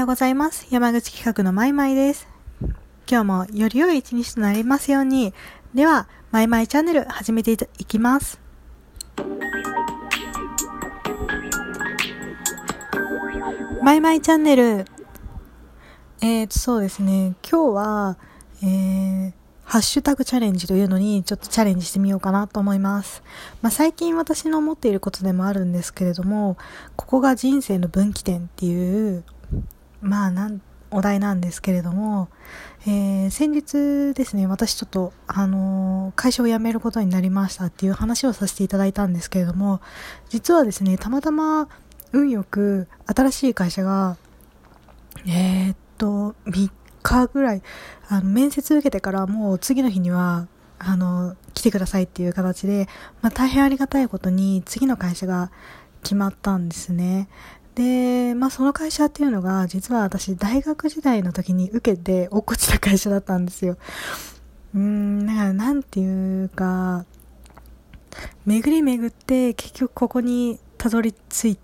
ようございます。山口企画のまいまいです。今日もより良い一日となりますように。では、まいまいチャンネル始めていきます。まいまいチャンネル。えーと、そうですね。今日は、えー、ハッシュタグチャレンジというのにちょっとチャレンジしてみようかなと思います。まあ、最近私の思っていることでもあるんですけれども、ここが人生の分岐点っていう、まあなん、お題なんですけれども、えー、先日ですね、私ちょっと、あのー、会社を辞めることになりましたっていう話をさせていただいたんですけれども、実はですね、たまたま運よく新しい会社が、えー、っと、3日ぐらい、あの、面接受けてからもう次の日には、あの、来てくださいっていう形で、まあ、大変ありがたいことに次の会社が決まったんですね。で、まあその会社っていうのが、実は私大学時代の時に受けて落っこちた会社だったんですよ。うーん、だからなんていうか、巡り巡って結局ここにたどり着い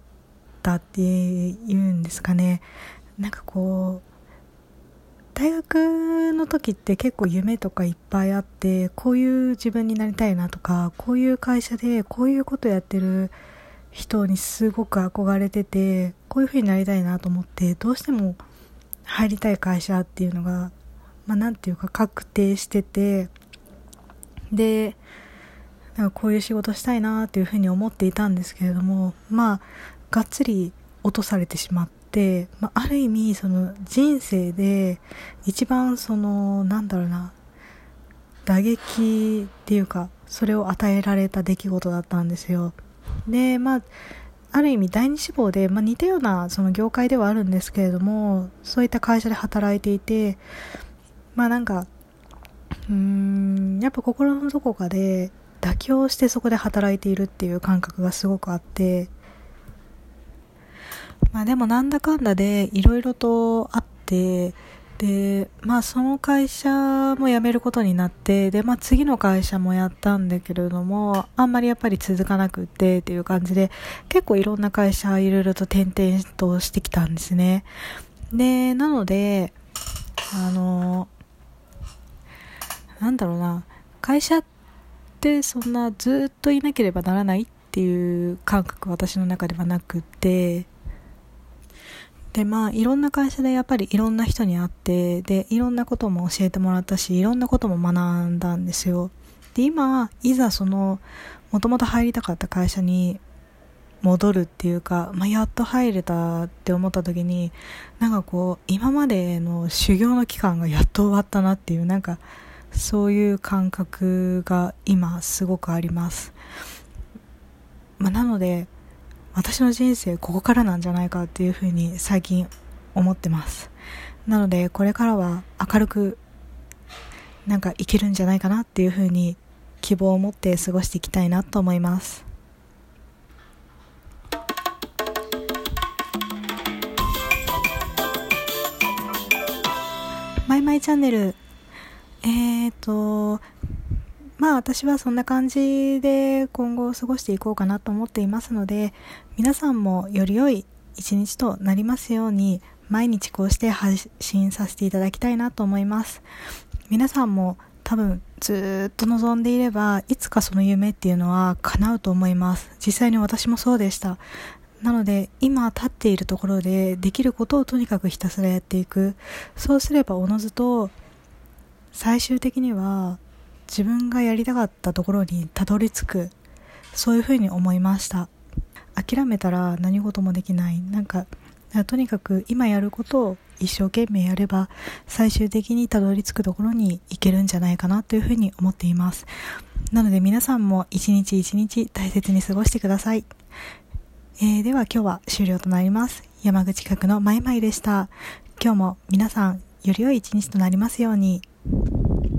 たっていうんですかね。なんかこう、大学の時って結構夢とかいっぱいあってこういう自分になりたいなとかこういう会社でこういうことやってる人にすごく憧れててこういう風になりたいなと思ってどうしても入りたい会社っていうのがまあ、ていうか確定しててでなんかこういう仕事したいなっていうふうに思っていたんですけれどもまあがっつり落とされてしまって、まあ、ある意味その人生で一番そのなんだろうな打撃っていうかそれを与えられた出来事だったんですよ。でまあある意味第二志望で、まあ、似たようなその業界ではあるんですけれどもそういった会社で働いていてまあなんかうーんやっぱ心のどこかで妥協してそこで働いているっていう感覚がすごくあってまあでもなんだかんだでいろいろとあって、で、まあその会社も辞めることになって、で、まあ次の会社もやったんだけれども、あんまりやっぱり続かなくってっていう感じで、結構いろんな会社いろいろと転々としてきたんですね。で、なので、あの、なんだろうな、会社ってそんなずっといなければならないっていう感覚私の中ではなくて、でまあいろんな会社でやっぱりいろんな人に会ってでいろんなことも教えてもらったしいろんなことも学んだんですよ。で今いざそのもともと入りたかった会社に戻るっていうか、まあ、やっと入れたって思った時になんかこう今までの修行の期間が やっと終わったなっていうなんかそういう感覚が今すごくあります、まあ、なので私の人生ここからなんじゃないかっていうふうに最近思ってます。なのでこれからは明るくなんか生きるんじゃないかなっていうふうに希望を持って過ごしていきたいなと思います。マイマイチャンネル。えっ、とまあ私はそんな感じで今後過ごしていこうかなと思っていますので皆さんもより良い一日となりますように毎日こうして発信させていただきたいなと思います。皆さんも多分ずっと望んでいればいつかその夢っていうのは叶うと思います。実際に私もそうでした。なので今立っているところでできることをとにかくひたすらやっていく。そうすればおのずと最終的には自分がやりたかったところにたどり着くそういうふうに思いました。諦めたら何事もできない。なんかとにかく今やることを一生懸命やれば最終的にたどり着くところに行けるんじゃないかなというふうに思っています。なので皆さんも一日一日大切に過ごしてください、えー、では今日は終了となります。山口企画のまいまいでした。今日も皆さんより良い一日となりますように。